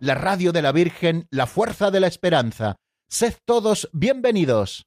la radio de la Virgen, la fuerza de la esperanza. Sed todos bienvenidos.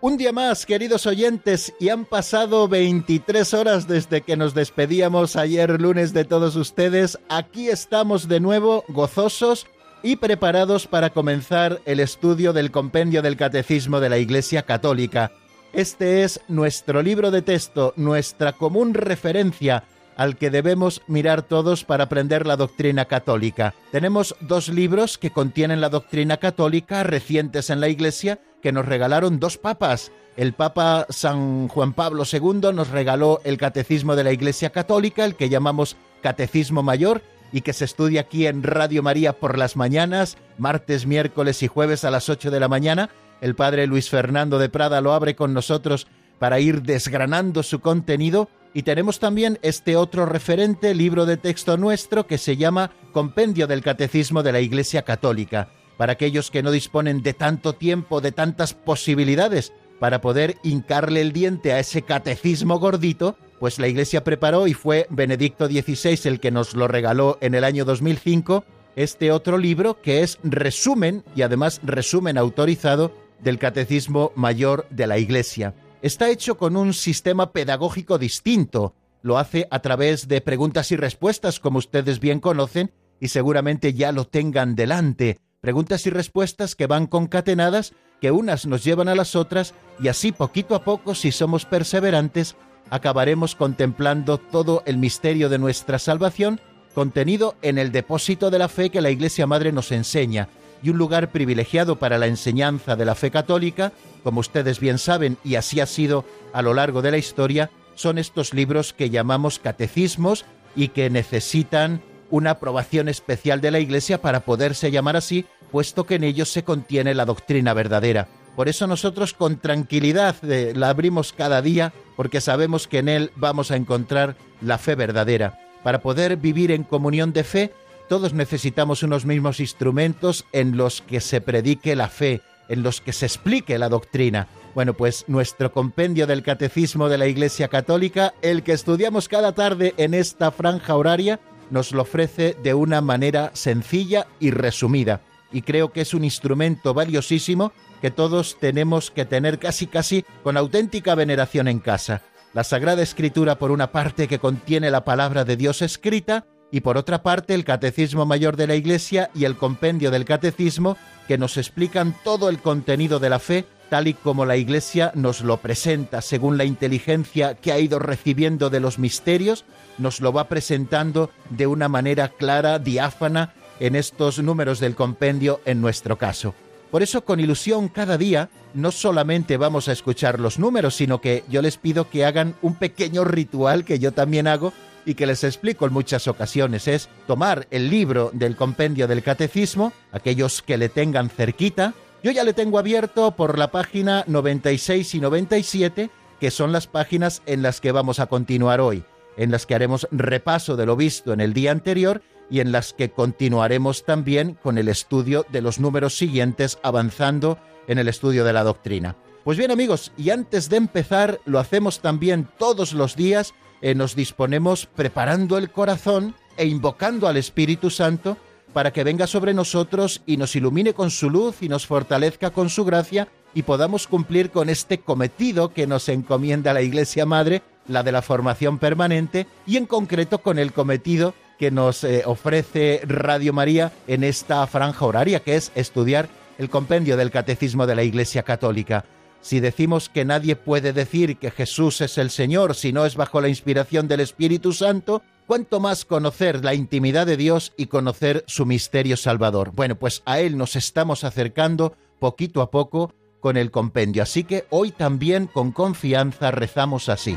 Un día más, queridos oyentes, y han pasado 23 horas desde que nos despedíamos ayer lunes de todos ustedes. Aquí estamos de nuevo, gozosos y preparados para comenzar el estudio del compendio del Catecismo de la Iglesia Católica. Este es nuestro libro de texto, nuestra común referencia al que debemos mirar todos para aprender la doctrina católica. Tenemos dos libros que contienen la doctrina católica recientes en la Iglesia que nos regalaron dos papas. El Papa San Juan Pablo II nos regaló el Catecismo de la Iglesia Católica, el que llamamos Catecismo Mayor, y que se estudia aquí en Radio María por las mañanas, martes, miércoles y jueves a las 8 de la mañana. El Padre Luis Fernando de Prada lo abre con nosotros para ir desgranando su contenido. Y tenemos también este otro referente, libro de texto nuestro, que se llama Compendio del Catecismo de la Iglesia Católica para aquellos que no disponen de tanto tiempo, de tantas posibilidades para poder hincarle el diente a ese catecismo gordito, pues la Iglesia preparó y fue Benedicto XVI el que nos lo regaló en el año 2005, este otro libro que es resumen y además resumen autorizado del Catecismo Mayor de la Iglesia. Está hecho con un sistema pedagógico distinto, lo hace a través de preguntas y respuestas como ustedes bien conocen y seguramente ya lo tengan delante, preguntas y respuestas que van concatenadas, que unas nos llevan a las otras, y así poquito a poco, si somos perseverantes, acabaremos contemplando todo el misterio de nuestra salvación contenido en el depósito de la fe que la Iglesia Madre nos enseña, y un lugar privilegiado para la enseñanza de la fe católica, como ustedes bien saben, y así ha sido a lo largo de la historia, son estos libros que llamamos catecismos y que necesitan una aprobación especial de la Iglesia para poderse llamar así, puesto que en ellos se contiene la doctrina verdadera. Por eso nosotros con tranquilidad eh, la abrimos cada día, porque sabemos que en él vamos a encontrar la fe verdadera. Para poder vivir en comunión de fe, todos necesitamos unos mismos instrumentos en los que se predique la fe, en los que se explique la doctrina. Bueno, pues nuestro compendio del Catecismo de la Iglesia Católica, el que estudiamos cada tarde en esta franja horaria, nos lo ofrece de una manera sencilla y resumida. Y creo que es un instrumento valiosísimo que todos tenemos que tener casi casi con auténtica veneración en casa. La Sagrada Escritura por una parte que contiene la palabra de Dios escrita y por otra parte el Catecismo Mayor de la Iglesia y el Compendio del Catecismo que nos explican todo el contenido de la fe tal y como la Iglesia nos lo presenta según la inteligencia que ha ido recibiendo de los misterios nos lo va presentando de una manera clara, diáfana, en estos números del compendio en nuestro caso. Por eso con ilusión cada día no solamente vamos a escuchar los números, sino que yo les pido que hagan un pequeño ritual que yo también hago y que les explico en muchas ocasiones. Es tomar el libro del compendio del catecismo, aquellos que le tengan cerquita. Yo ya le tengo abierto por la página 96 y 97, que son las páginas en las que vamos a continuar hoy en las que haremos repaso de lo visto en el día anterior y en las que continuaremos también con el estudio de los números siguientes avanzando en el estudio de la doctrina. Pues bien amigos, y antes de empezar, lo hacemos también todos los días, eh, nos disponemos preparando el corazón e invocando al Espíritu Santo para que venga sobre nosotros y nos ilumine con su luz y nos fortalezca con su gracia y podamos cumplir con este cometido que nos encomienda la Iglesia Madre la de la formación permanente y en concreto con el cometido que nos eh, ofrece Radio María en esta franja horaria, que es estudiar el compendio del Catecismo de la Iglesia Católica. Si decimos que nadie puede decir que Jesús es el Señor si no es bajo la inspiración del Espíritu Santo, cuánto más conocer la intimidad de Dios y conocer su misterio salvador. Bueno, pues a Él nos estamos acercando poquito a poco con el compendio. Así que hoy también con confianza rezamos así.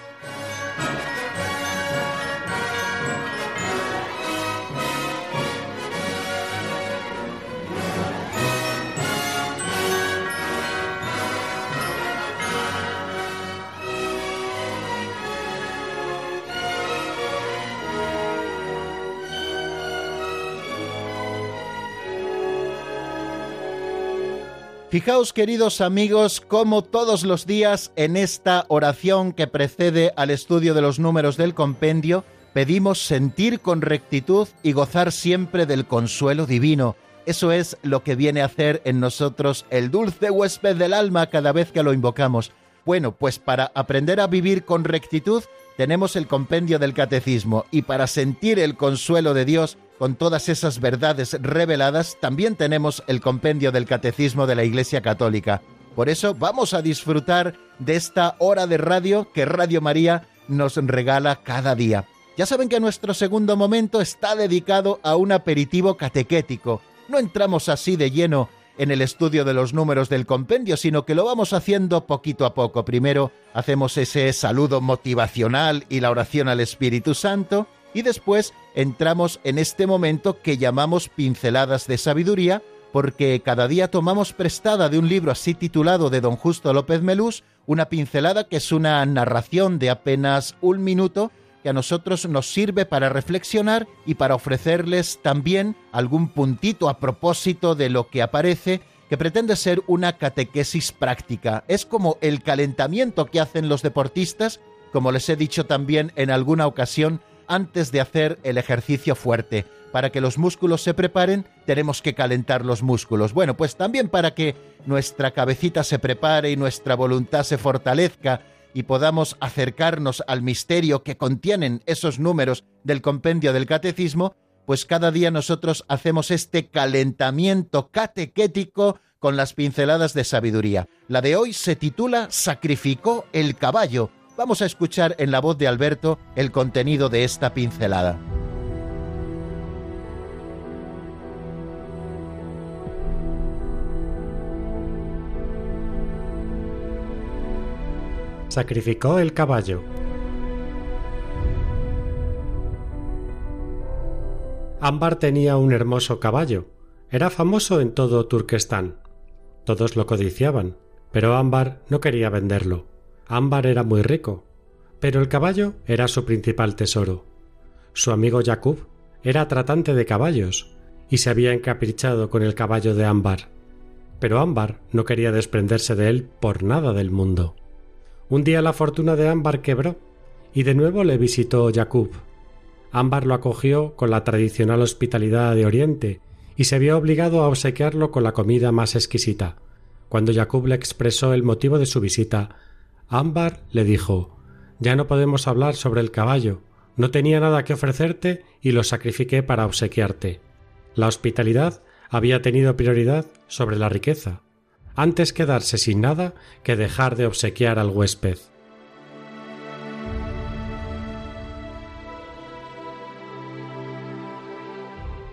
Fijaos queridos amigos, como todos los días en esta oración que precede al estudio de los números del compendio, pedimos sentir con rectitud y gozar siempre del consuelo divino. Eso es lo que viene a hacer en nosotros el dulce huésped del alma cada vez que lo invocamos. Bueno, pues para aprender a vivir con rectitud tenemos el compendio del catecismo y para sentir el consuelo de Dios con todas esas verdades reveladas, también tenemos el compendio del Catecismo de la Iglesia Católica. Por eso vamos a disfrutar de esta hora de radio que Radio María nos regala cada día. Ya saben que nuestro segundo momento está dedicado a un aperitivo catequético. No entramos así de lleno en el estudio de los números del compendio, sino que lo vamos haciendo poquito a poco. Primero hacemos ese saludo motivacional y la oración al Espíritu Santo, y después entramos en este momento que llamamos pinceladas de sabiduría, porque cada día tomamos prestada de un libro así titulado de don Justo López Melús, una pincelada que es una narración de apenas un minuto que a nosotros nos sirve para reflexionar y para ofrecerles también algún puntito a propósito de lo que aparece que pretende ser una catequesis práctica. Es como el calentamiento que hacen los deportistas, como les he dicho también en alguna ocasión, antes de hacer el ejercicio fuerte. Para que los músculos se preparen, tenemos que calentar los músculos. Bueno, pues también para que nuestra cabecita se prepare y nuestra voluntad se fortalezca y podamos acercarnos al misterio que contienen esos números del compendio del catecismo, pues cada día nosotros hacemos este calentamiento catequético con las pinceladas de sabiduría. La de hoy se titula Sacrificó el caballo Vamos a escuchar en la voz de Alberto el contenido de esta pincelada. Sacrificó el caballo. Ámbar tenía un hermoso caballo. Era famoso en todo Turquestán. Todos lo codiciaban, pero Ámbar no quería venderlo. Ámbar era muy rico, pero el caballo era su principal tesoro. Su amigo Jacob era tratante de caballos y se había encaprichado con el caballo de Ámbar. Pero Ámbar no quería desprenderse de él por nada del mundo. Un día la fortuna de Ámbar quebró y de nuevo le visitó Jacob. Ámbar lo acogió con la tradicional hospitalidad de Oriente y se vio obligado a obsequiarlo con la comida más exquisita. Cuando Jacob le expresó el motivo de su visita, Ámbar le dijo Ya no podemos hablar sobre el caballo. No tenía nada que ofrecerte y lo sacrifiqué para obsequiarte. La hospitalidad había tenido prioridad sobre la riqueza, antes quedarse sin nada que dejar de obsequiar al huésped.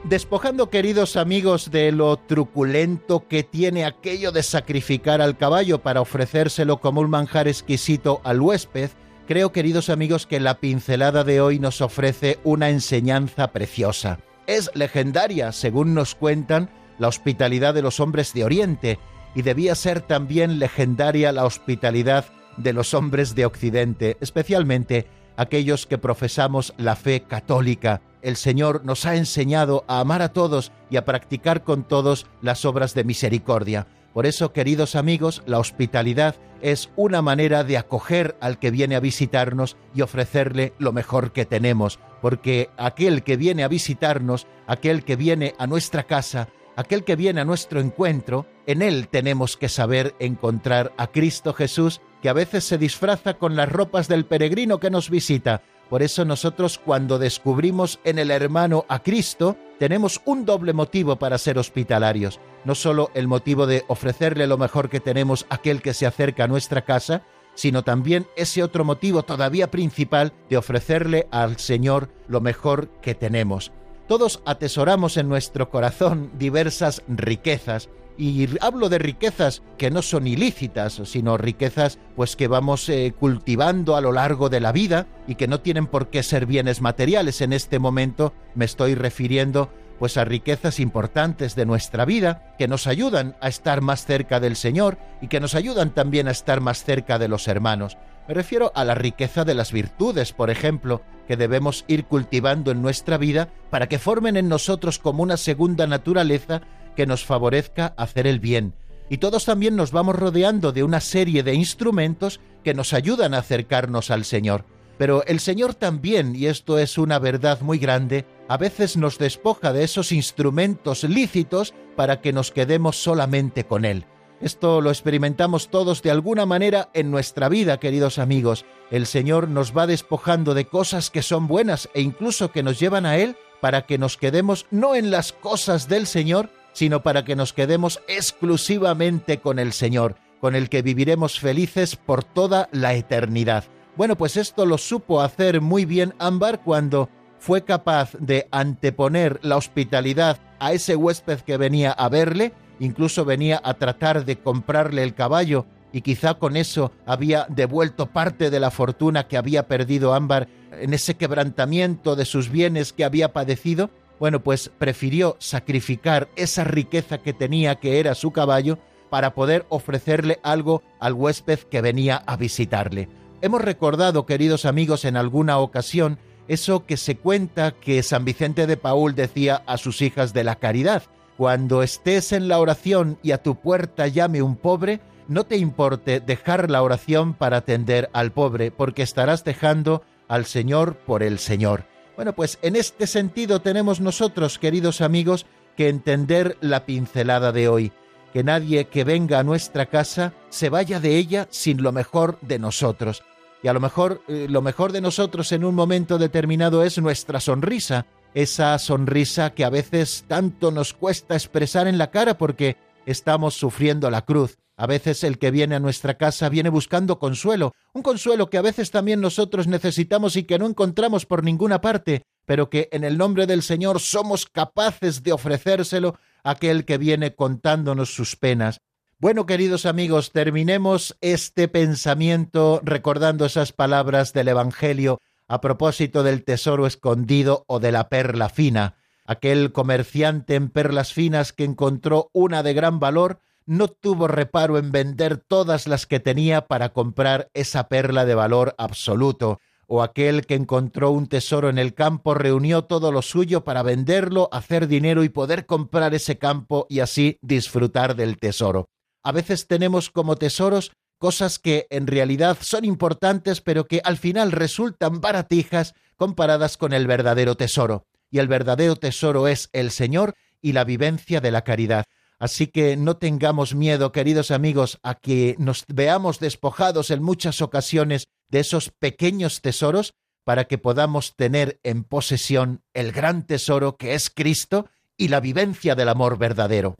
Despojando, queridos amigos, de lo truculento que tiene aquello de sacrificar al caballo para ofrecérselo como un manjar exquisito al huésped, creo, queridos amigos, que la pincelada de hoy nos ofrece una enseñanza preciosa. Es legendaria, según nos cuentan, la hospitalidad de los hombres de Oriente, y debía ser también legendaria la hospitalidad de los hombres de Occidente, especialmente aquellos que profesamos la fe católica. El Señor nos ha enseñado a amar a todos y a practicar con todos las obras de misericordia. Por eso, queridos amigos, la hospitalidad es una manera de acoger al que viene a visitarnos y ofrecerle lo mejor que tenemos, porque aquel que viene a visitarnos, aquel que viene a nuestra casa, aquel que viene a nuestro encuentro, en él tenemos que saber encontrar a Cristo Jesús, que a veces se disfraza con las ropas del peregrino que nos visita. Por eso nosotros cuando descubrimos en el hermano a Cristo, tenemos un doble motivo para ser hospitalarios. No solo el motivo de ofrecerle lo mejor que tenemos a aquel que se acerca a nuestra casa, sino también ese otro motivo todavía principal de ofrecerle al Señor lo mejor que tenemos. Todos atesoramos en nuestro corazón diversas riquezas, y hablo de riquezas que no son ilícitas, sino riquezas pues que vamos eh, cultivando a lo largo de la vida y que no tienen por qué ser bienes materiales. En este momento me estoy refiriendo pues a riquezas importantes de nuestra vida que nos ayudan a estar más cerca del Señor y que nos ayudan también a estar más cerca de los hermanos. Me refiero a la riqueza de las virtudes, por ejemplo, que debemos ir cultivando en nuestra vida para que formen en nosotros como una segunda naturaleza que nos favorezca hacer el bien. Y todos también nos vamos rodeando de una serie de instrumentos que nos ayudan a acercarnos al Señor. Pero el Señor también, y esto es una verdad muy grande, a veces nos despoja de esos instrumentos lícitos para que nos quedemos solamente con Él. Esto lo experimentamos todos de alguna manera en nuestra vida, queridos amigos. El Señor nos va despojando de cosas que son buenas e incluso que nos llevan a Él para que nos quedemos no en las cosas del Señor, sino para que nos quedemos exclusivamente con el Señor, con el que viviremos felices por toda la eternidad. Bueno, pues esto lo supo hacer muy bien Ámbar cuando fue capaz de anteponer la hospitalidad a ese huésped que venía a verle, incluso venía a tratar de comprarle el caballo y quizá con eso había devuelto parte de la fortuna que había perdido Ámbar en ese quebrantamiento de sus bienes que había padecido, bueno, pues prefirió sacrificar esa riqueza que tenía, que era su caballo, para poder ofrecerle algo al huésped que venía a visitarle. Hemos recordado, queridos amigos, en alguna ocasión eso que se cuenta que San Vicente de Paul decía a sus hijas de la caridad, cuando estés en la oración y a tu puerta llame un pobre, no te importe dejar la oración para atender al pobre, porque estarás dejando al Señor por el Señor. Bueno, pues en este sentido tenemos nosotros, queridos amigos, que entender la pincelada de hoy, que nadie que venga a nuestra casa se vaya de ella sin lo mejor de nosotros. Y a lo mejor eh, lo mejor de nosotros en un momento determinado es nuestra sonrisa, esa sonrisa que a veces tanto nos cuesta expresar en la cara porque estamos sufriendo la cruz. A veces el que viene a nuestra casa viene buscando consuelo, un consuelo que a veces también nosotros necesitamos y que no encontramos por ninguna parte, pero que en el nombre del Señor somos capaces de ofrecérselo a aquel que viene contándonos sus penas. Bueno, queridos amigos, terminemos este pensamiento recordando esas palabras del Evangelio a propósito del tesoro escondido o de la perla fina. Aquel comerciante en perlas finas que encontró una de gran valor no tuvo reparo en vender todas las que tenía para comprar esa perla de valor absoluto, o aquel que encontró un tesoro en el campo reunió todo lo suyo para venderlo, hacer dinero y poder comprar ese campo y así disfrutar del tesoro. A veces tenemos como tesoros cosas que en realidad son importantes pero que al final resultan baratijas comparadas con el verdadero tesoro. Y el verdadero tesoro es el Señor y la vivencia de la caridad. Así que no tengamos miedo, queridos amigos, a que nos veamos despojados en muchas ocasiones de esos pequeños tesoros para que podamos tener en posesión el gran tesoro que es Cristo y la vivencia del amor verdadero.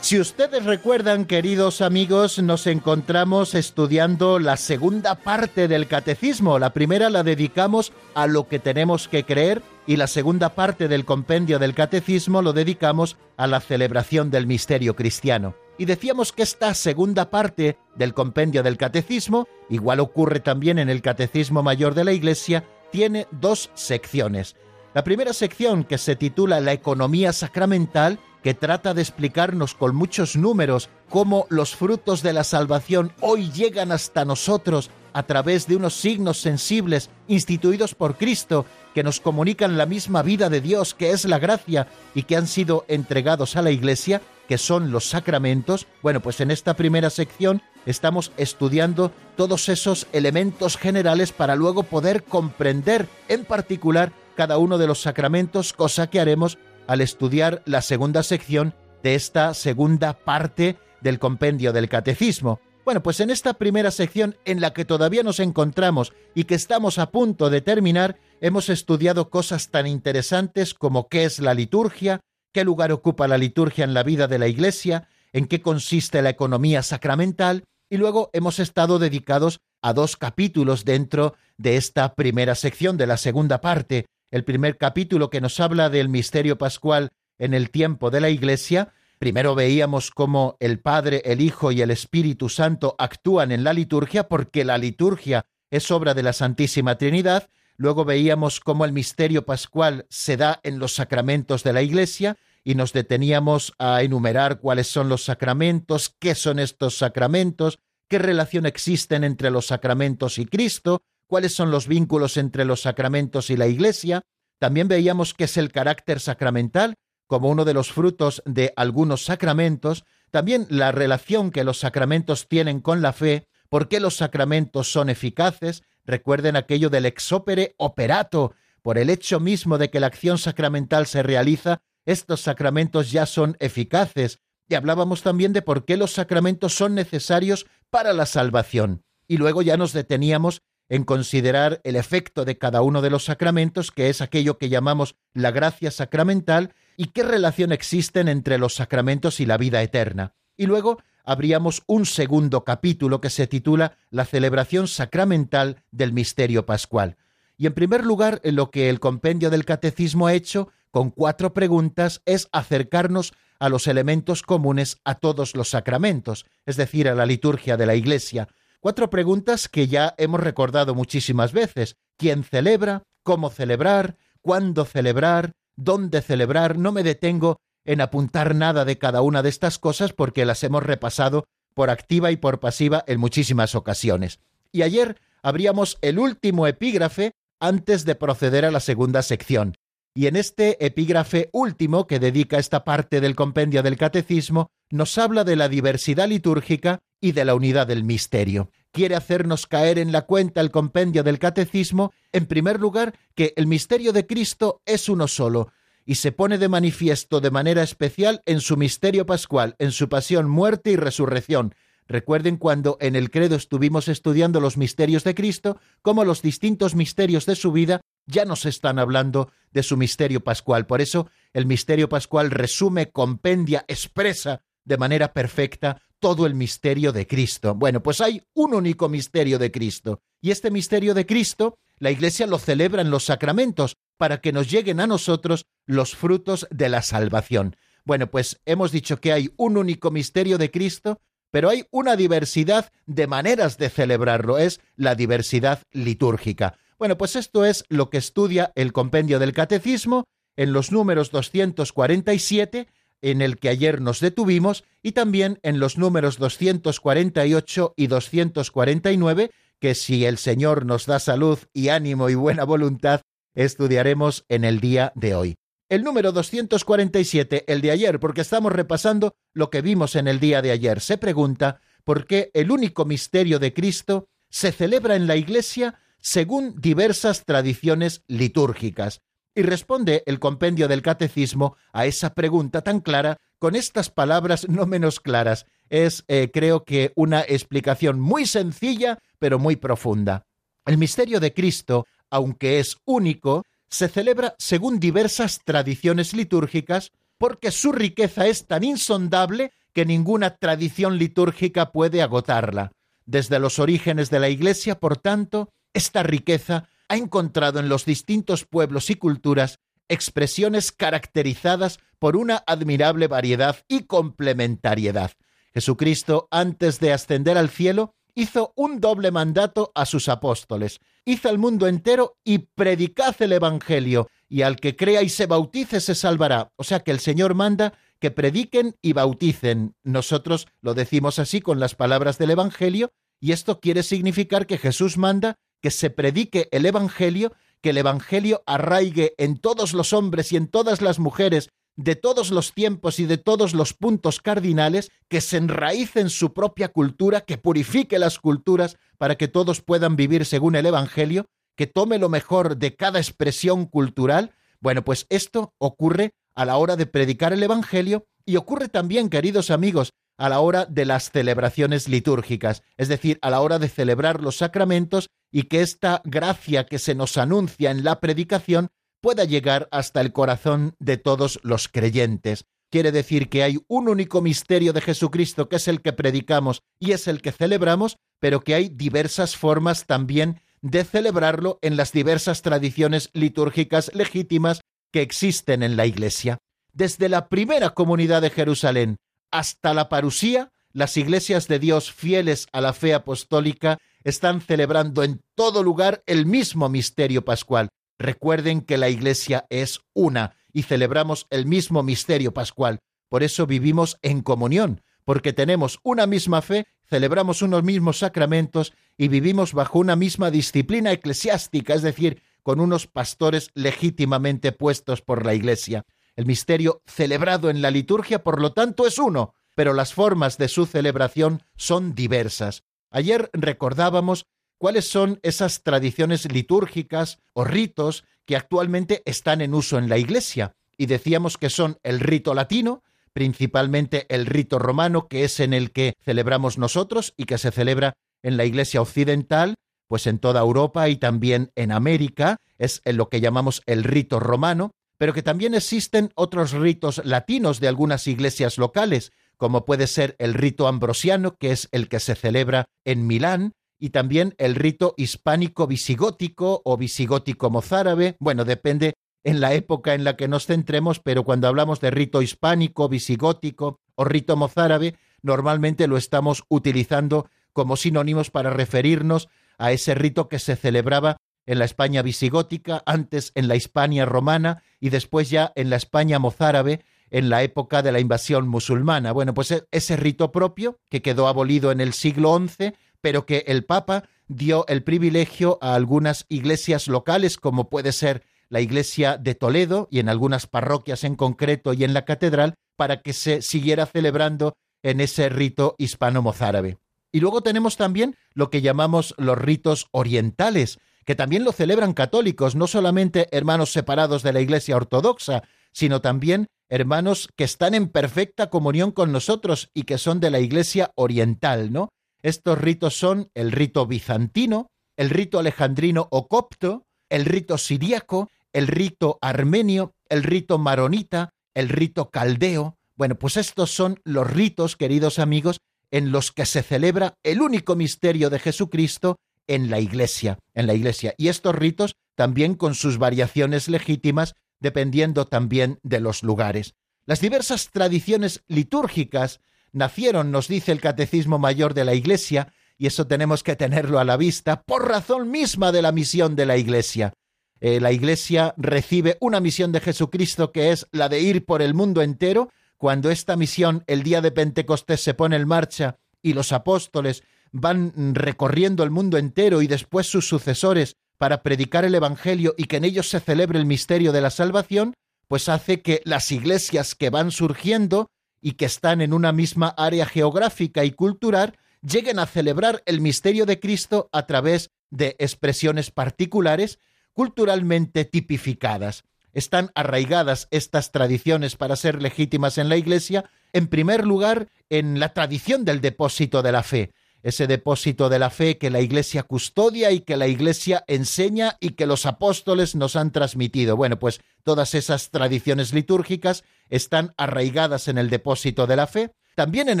Si ustedes recuerdan, queridos amigos, nos encontramos estudiando la segunda parte del catecismo. La primera la dedicamos a lo que tenemos que creer y la segunda parte del compendio del catecismo lo dedicamos a la celebración del misterio cristiano. Y decíamos que esta segunda parte del compendio del catecismo, igual ocurre también en el catecismo mayor de la Iglesia, tiene dos secciones. La primera sección, que se titula La economía sacramental, que trata de explicarnos con muchos números cómo los frutos de la salvación hoy llegan hasta nosotros a través de unos signos sensibles instituidos por Cristo que nos comunican la misma vida de Dios que es la gracia y que han sido entregados a la Iglesia, que son los sacramentos, bueno, pues en esta primera sección estamos estudiando todos esos elementos generales para luego poder comprender en particular cada uno de los sacramentos, cosa que haremos al estudiar la segunda sección de esta segunda parte del compendio del catecismo. Bueno, pues en esta primera sección en la que todavía nos encontramos y que estamos a punto de terminar, hemos estudiado cosas tan interesantes como qué es la liturgia, qué lugar ocupa la liturgia en la vida de la Iglesia, en qué consiste la economía sacramental, y luego hemos estado dedicados a dos capítulos dentro de esta primera sección de la segunda parte, el primer capítulo que nos habla del misterio pascual en el tiempo de la Iglesia, primero veíamos cómo el Padre, el Hijo y el Espíritu Santo actúan en la liturgia porque la liturgia es obra de la Santísima Trinidad, luego veíamos cómo el misterio pascual se da en los sacramentos de la Iglesia, y nos deteníamos a enumerar cuáles son los sacramentos, qué son estos sacramentos, qué relación existen entre los sacramentos y Cristo, cuáles son los vínculos entre los sacramentos y la Iglesia. También veíamos qué es el carácter sacramental como uno de los frutos de algunos sacramentos, también la relación que los sacramentos tienen con la fe, por qué los sacramentos son eficaces, recuerden aquello del ex opere operato, por el hecho mismo de que la acción sacramental se realiza, estos sacramentos ya son eficaces, y hablábamos también de por qué los sacramentos son necesarios para la salvación. Y luego ya nos deteníamos en considerar el efecto de cada uno de los sacramentos, que es aquello que llamamos la gracia sacramental, y qué relación existen entre los sacramentos y la vida eterna. Y luego habríamos un segundo capítulo que se titula La celebración sacramental del misterio pascual. Y en primer lugar, lo que el compendio del catecismo ha hecho con cuatro preguntas es acercarnos a los elementos comunes a todos los sacramentos, es decir, a la liturgia de la Iglesia, Cuatro preguntas que ya hemos recordado muchísimas veces. ¿Quién celebra? ¿Cómo celebrar? ¿Cuándo celebrar? ¿Dónde celebrar? No me detengo en apuntar nada de cada una de estas cosas porque las hemos repasado por activa y por pasiva en muchísimas ocasiones. Y ayer abríamos el último epígrafe antes de proceder a la segunda sección. Y en este epígrafe último que dedica esta parte del compendio del catecismo, nos habla de la diversidad litúrgica y de la unidad del misterio. Quiere hacernos caer en la cuenta el compendio del catecismo, en primer lugar, que el misterio de Cristo es uno solo, y se pone de manifiesto de manera especial en su misterio pascual, en su pasión, muerte y resurrección. Recuerden cuando en el credo estuvimos estudiando los misterios de Cristo, cómo los distintos misterios de su vida ya nos están hablando de su misterio pascual. Por eso el misterio pascual resume, compendia, expresa de manera perfecta todo el misterio de Cristo. Bueno, pues hay un único misterio de Cristo. Y este misterio de Cristo, la Iglesia lo celebra en los sacramentos para que nos lleguen a nosotros los frutos de la salvación. Bueno, pues hemos dicho que hay un único misterio de Cristo, pero hay una diversidad de maneras de celebrarlo, es la diversidad litúrgica. Bueno, pues esto es lo que estudia el compendio del catecismo en los números 247 en el que ayer nos detuvimos, y también en los números 248 y 249, que si el Señor nos da salud y ánimo y buena voluntad, estudiaremos en el día de hoy. El número 247, el de ayer, porque estamos repasando lo que vimos en el día de ayer, se pregunta por qué el único misterio de Cristo se celebra en la Iglesia según diversas tradiciones litúrgicas. Y responde el compendio del catecismo a esa pregunta tan clara con estas palabras no menos claras. Es, eh, creo que, una explicación muy sencilla, pero muy profunda. El misterio de Cristo, aunque es único, se celebra según diversas tradiciones litúrgicas porque su riqueza es tan insondable que ninguna tradición litúrgica puede agotarla. Desde los orígenes de la Iglesia, por tanto, esta riqueza ha encontrado en los distintos pueblos y culturas expresiones caracterizadas por una admirable variedad y complementariedad. Jesucristo, antes de ascender al cielo, hizo un doble mandato a sus apóstoles. Hizo al mundo entero y predicad el Evangelio, y al que crea y se bautice se salvará. O sea que el Señor manda que prediquen y bauticen. Nosotros lo decimos así con las palabras del Evangelio, y esto quiere significar que Jesús manda que se predique el Evangelio, que el Evangelio arraigue en todos los hombres y en todas las mujeres de todos los tiempos y de todos los puntos cardinales, que se enraíce en su propia cultura, que purifique las culturas para que todos puedan vivir según el Evangelio, que tome lo mejor de cada expresión cultural. Bueno, pues esto ocurre a la hora de predicar el Evangelio y ocurre también, queridos amigos, a la hora de las celebraciones litúrgicas, es decir, a la hora de celebrar los sacramentos y que esta gracia que se nos anuncia en la predicación pueda llegar hasta el corazón de todos los creyentes. Quiere decir que hay un único misterio de Jesucristo que es el que predicamos y es el que celebramos, pero que hay diversas formas también de celebrarlo en las diversas tradiciones litúrgicas legítimas que existen en la Iglesia. Desde la primera comunidad de Jerusalén hasta la parusía, las iglesias de Dios fieles a la fe apostólica están celebrando en todo lugar el mismo misterio pascual, Recuerden que la Iglesia es una y celebramos el mismo misterio pascual. Por eso vivimos en comunión, porque tenemos una misma fe, celebramos unos mismos sacramentos y vivimos bajo una misma disciplina eclesiástica, es decir, con unos pastores legítimamente puestos por la Iglesia. El misterio celebrado en la liturgia, por lo tanto, es uno, pero las formas de su celebración son diversas. Ayer recordábamos cuáles son esas tradiciones litúrgicas o ritos que actualmente están en uso en la Iglesia. Y decíamos que son el rito latino, principalmente el rito romano, que es en el que celebramos nosotros y que se celebra en la Iglesia occidental, pues en toda Europa y también en América, es en lo que llamamos el rito romano, pero que también existen otros ritos latinos de algunas iglesias locales, como puede ser el rito ambrosiano, que es el que se celebra en Milán, y también el rito hispánico visigótico o visigótico mozárabe. Bueno, depende en la época en la que nos centremos, pero cuando hablamos de rito hispánico, visigótico o rito mozárabe, normalmente lo estamos utilizando como sinónimos para referirnos a ese rito que se celebraba en la España visigótica, antes en la Hispania romana y después ya en la España mozárabe en la época de la invasión musulmana. Bueno, pues e-, ese rito propio, que quedó abolido en el siglo XI, pero que el Papa dio el privilegio a algunas iglesias locales, como puede ser la iglesia de Toledo y en algunas parroquias en concreto y en la catedral, para que se siguiera celebrando en ese rito hispano-mozárabe. Y luego tenemos también lo que llamamos los ritos orientales, que también lo celebran católicos, no solamente hermanos separados de la Iglesia ortodoxa, sino también hermanos que están en perfecta comunión con nosotros y que son de la Iglesia oriental, ¿no? Estos ritos son el rito bizantino, el rito alejandrino o copto, el rito siríaco, el rito armenio, el rito maronita, el rito caldeo. Bueno, pues estos son los ritos, queridos amigos, en los que se celebra el único misterio de Jesucristo en la Iglesia, en la Iglesia. Y estos ritos también con sus variaciones legítimas, dependiendo también de los lugares. Las diversas tradiciones litúrgicas nacieron, nos dice el Catecismo Mayor de la Iglesia, y eso tenemos que tenerlo a la vista, por razón misma de la misión de la Iglesia. Eh, la Iglesia recibe una misión de Jesucristo que es la de ir por el mundo entero. Cuando esta misión el día de Pentecostés se pone en marcha y los apóstoles van recorriendo el mundo entero y después sus sucesores para predicar el Evangelio y que en ellos se celebre el misterio de la salvación, pues hace que las iglesias que van surgiendo y que están en una misma área geográfica y cultural lleguen a celebrar el misterio de Cristo a través de expresiones particulares culturalmente tipificadas. Están arraigadas estas tradiciones para ser legítimas en la Iglesia, en primer lugar, en la tradición del depósito de la fe, ese depósito de la fe que la Iglesia custodia y que la Iglesia enseña y que los apóstoles nos han transmitido. Bueno, pues todas esas tradiciones litúrgicas están arraigadas en el depósito de la fe, también en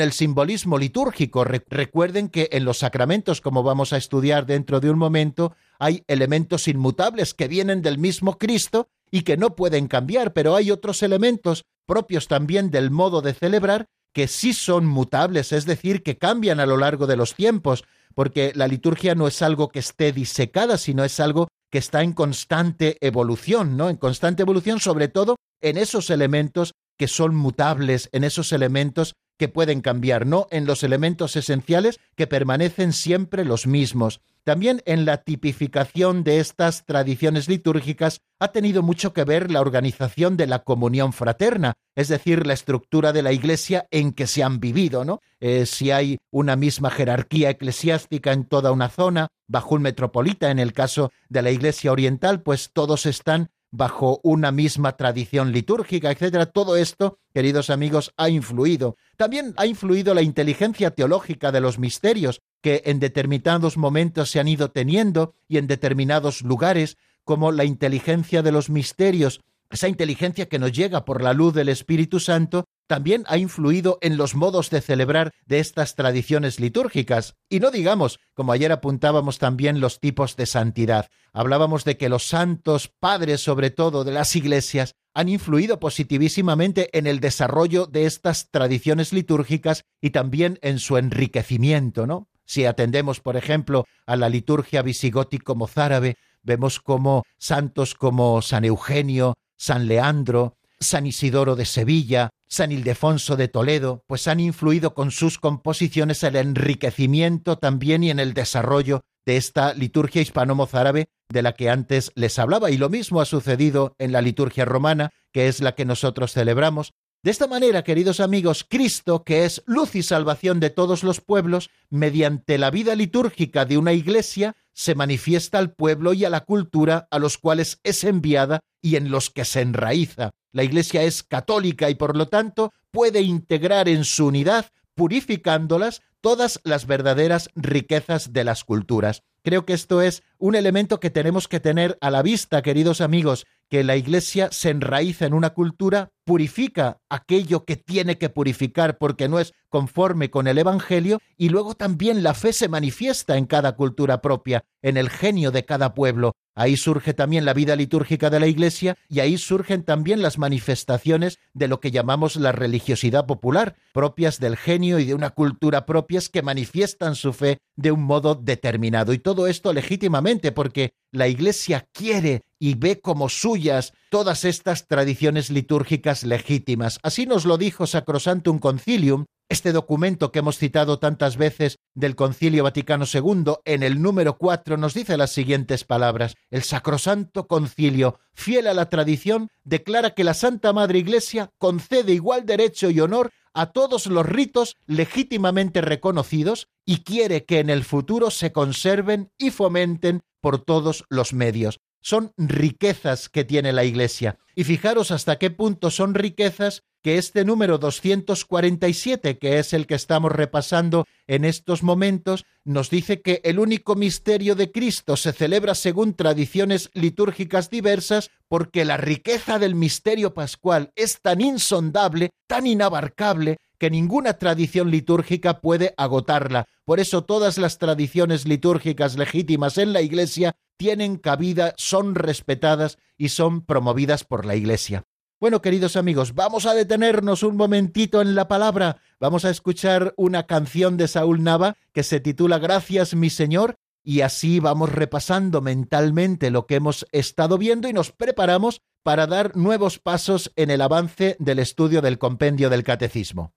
el simbolismo litúrgico. recuerden que en los sacramentos, como vamos a estudiar dentro de un momento, hay elementos inmutables que vienen del mismo Cristo y que no pueden cambiar, pero hay otros elementos propios también del modo de celebrar que sí son mutables, es decir, que cambian a lo largo de los tiempos, porque la liturgia no es algo que esté disecada, sino es algo que está en constante evolución, ¿no? En constante evolución, sobre todo en esos elementos que son mutables, en esos elementos que pueden cambiar, no en los elementos esenciales que permanecen siempre los mismos. También en la tipificación de estas tradiciones litúrgicas ha tenido mucho que ver la organización de la comunión fraterna, es decir, la estructura de la Iglesia en que se han vivido, ¿no? Eh, si hay una misma jerarquía eclesiástica en toda una zona, bajo un metropolita, en el caso de la Iglesia Oriental, pues todos están bajo una misma tradición litúrgica, etcétera. Todo esto, queridos amigos, ha influido. También ha influido la inteligencia teológica de los misterios, que en determinados momentos se han ido teniendo y en determinados lugares, como la inteligencia de los misterios, esa inteligencia que nos llega por la luz del Espíritu Santo, también ha influido en los modos de celebrar de estas tradiciones litúrgicas. Y no digamos, como ayer apuntábamos también, los tipos de santidad. Hablábamos de que los santos, padres sobre todo de las iglesias, han influido positivísimamente en el desarrollo de estas tradiciones litúrgicas y también en su enriquecimiento, ¿no? Si atendemos, por ejemplo, a la liturgia visigótico-mozárabe, vemos como santos como San Eugenio, San Leandro, San Isidoro de Sevilla, San Ildefonso de Toledo, pues han influido con sus composiciones en el enriquecimiento también y en el desarrollo de esta liturgia hispano-mozárabe de la que antes les hablaba. Y lo mismo ha sucedido en la liturgia romana, que es la que nosotros celebramos, de esta manera, queridos amigos, Cristo, que es luz y salvación de todos los pueblos, mediante la vida litúrgica de una iglesia, se manifiesta al pueblo y a la cultura a los cuales es enviada y en los que se enraiza. La iglesia es católica y por lo tanto puede integrar en su unidad, purificándolas, todas las verdaderas riquezas de las culturas. Creo que esto es un elemento que tenemos que tener a la vista, queridos amigos, que la Iglesia se enraiza en una cultura, purifica aquello que tiene que purificar porque no es conforme con el Evangelio, y luego también la fe se manifiesta en cada cultura propia, en el genio de cada pueblo. Ahí surge también la vida litúrgica de la Iglesia y ahí surgen también las manifestaciones de lo que llamamos la religiosidad popular, propias del genio y de una cultura propias que manifiestan su fe de un modo determinado. Y todo esto legítimamente porque la Iglesia quiere y ve como suyas todas estas tradiciones litúrgicas legítimas. Así nos lo dijo Sacrosantum Concilium, este documento que hemos citado tantas veces del Concilio Vaticano II, en el número 4 nos dice las siguientes palabras. El Sacrosanto Concilio, fiel a la tradición, declara que la Santa Madre Iglesia concede igual derecho y honor a todos los ritos legítimamente reconocidos y quiere que en el futuro se conserven y fomenten por todos los medios. Son riquezas que tiene la Iglesia. Y fijaros hasta qué punto son riquezas que este número 247, que es el que estamos repasando en estos momentos, nos dice que el único misterio de Cristo se celebra según tradiciones litúrgicas diversas porque la riqueza del misterio pascual es tan insondable, tan inabarcable, que ninguna tradición litúrgica puede agotarla. Por eso todas las tradiciones litúrgicas legítimas en la Iglesia tienen cabida, son respetadas y son promovidas por la Iglesia. Bueno, queridos amigos, vamos a detenernos un momentito en la palabra. Vamos a escuchar una canción de Saúl Nava que se titula Gracias, mi Señor, y así vamos repasando mentalmente lo que hemos estado viendo y nos preparamos para dar nuevos pasos en el avance del estudio del compendio del catecismo.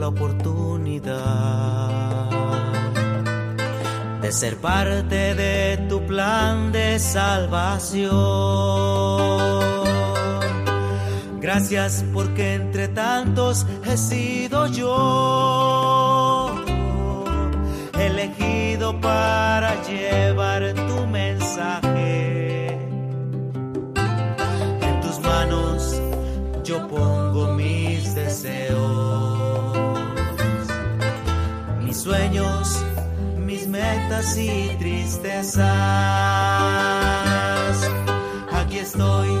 La oportunidad de ser parte de tu plan de salvación. Gracias porque entre tantos he sido yo elegido para llevar mis sueños metas y tristezas. Aquí estoy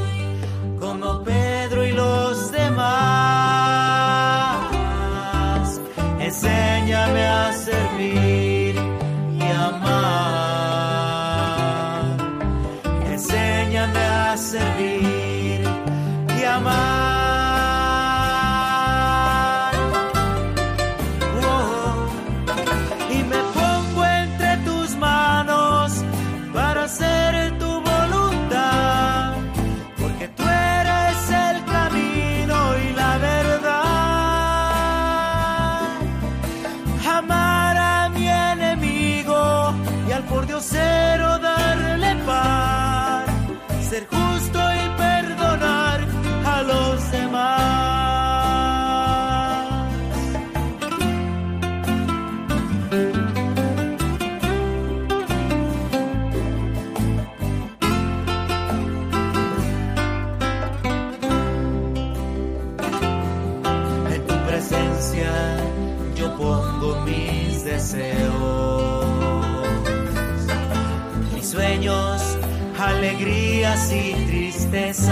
tristezas.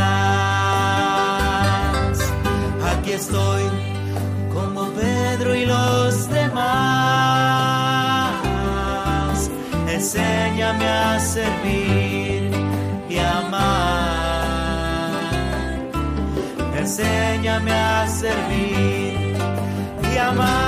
Aquí estoy como Pedro y los demás. Enséñame a servir y amar. Enséñame a servir y amar.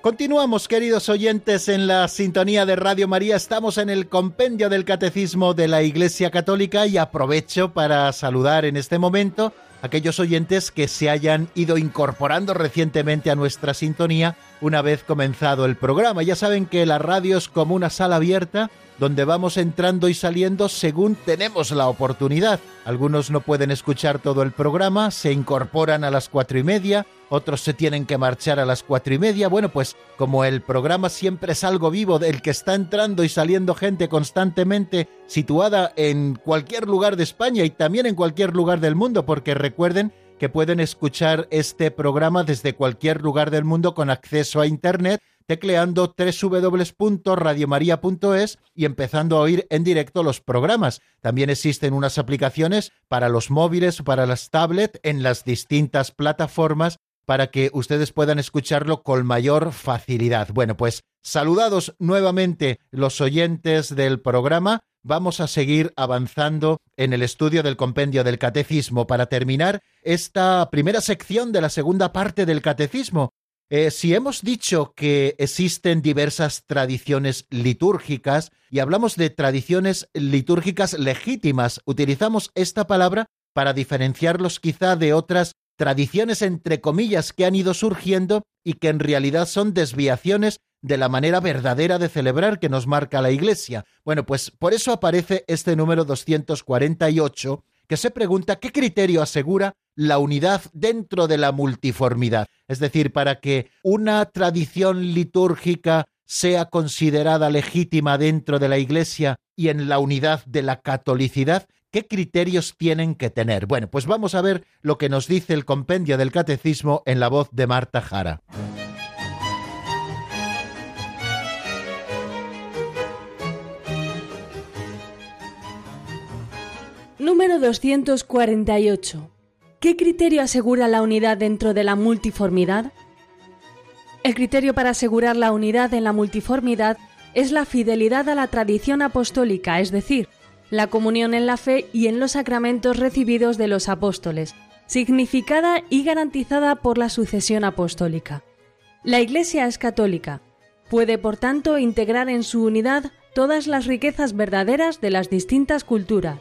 Continuamos, queridos oyentes, en la sintonía de Radio María. Estamos en el compendio del Catecismo de la Iglesia Católica y aprovecho para saludar en este momento a aquellos oyentes que se hayan ido incorporando recientemente a nuestra sintonía una vez comenzado el programa. Ya saben que la radio es como una sala abierta donde vamos entrando y saliendo según tenemos la oportunidad. Algunos no pueden escuchar todo el programa, se incorporan a las cuatro y media, otros se tienen que marchar a las cuatro y media. Bueno, pues como el programa siempre es algo vivo, del que está entrando y saliendo gente constantemente situada en cualquier lugar de España y también en cualquier lugar del mundo, porque recuerden que pueden escuchar este programa desde cualquier lugar del mundo con acceso a Internet tecleando www.radiomaria.es y empezando a oír en directo los programas. También existen unas aplicaciones para los móviles, para las tablets, en las distintas plataformas para que ustedes puedan escucharlo con mayor facilidad. Bueno, pues saludados nuevamente los oyentes del programa. Vamos a seguir avanzando en el estudio del compendio del catecismo. Para terminar esta primera sección de la segunda parte del catecismo, eh, si hemos dicho que existen diversas tradiciones litúrgicas y hablamos de tradiciones litúrgicas legítimas, utilizamos esta palabra para diferenciarlos quizá de otras tradiciones entre comillas que han ido surgiendo y que en realidad son desviaciones de la manera verdadera de celebrar que nos marca la Iglesia. Bueno, pues por eso aparece este número 248 que se pregunta qué criterio asegura la unidad dentro de la multiformidad. Es decir, para que una tradición litúrgica sea considerada legítima dentro de la Iglesia y en la unidad de la catolicidad, ¿qué criterios tienen que tener? Bueno, pues vamos a ver lo que nos dice el compendio del Catecismo en la voz de Marta Jara. Número 248. ¿Qué criterio asegura la unidad dentro de la multiformidad? El criterio para asegurar la unidad en la multiformidad es la fidelidad a la tradición apostólica, es decir, la comunión en la fe y en los sacramentos recibidos de los apóstoles, significada y garantizada por la sucesión apostólica. La Iglesia es católica, puede por tanto integrar en su unidad todas las riquezas verdaderas de las distintas culturas,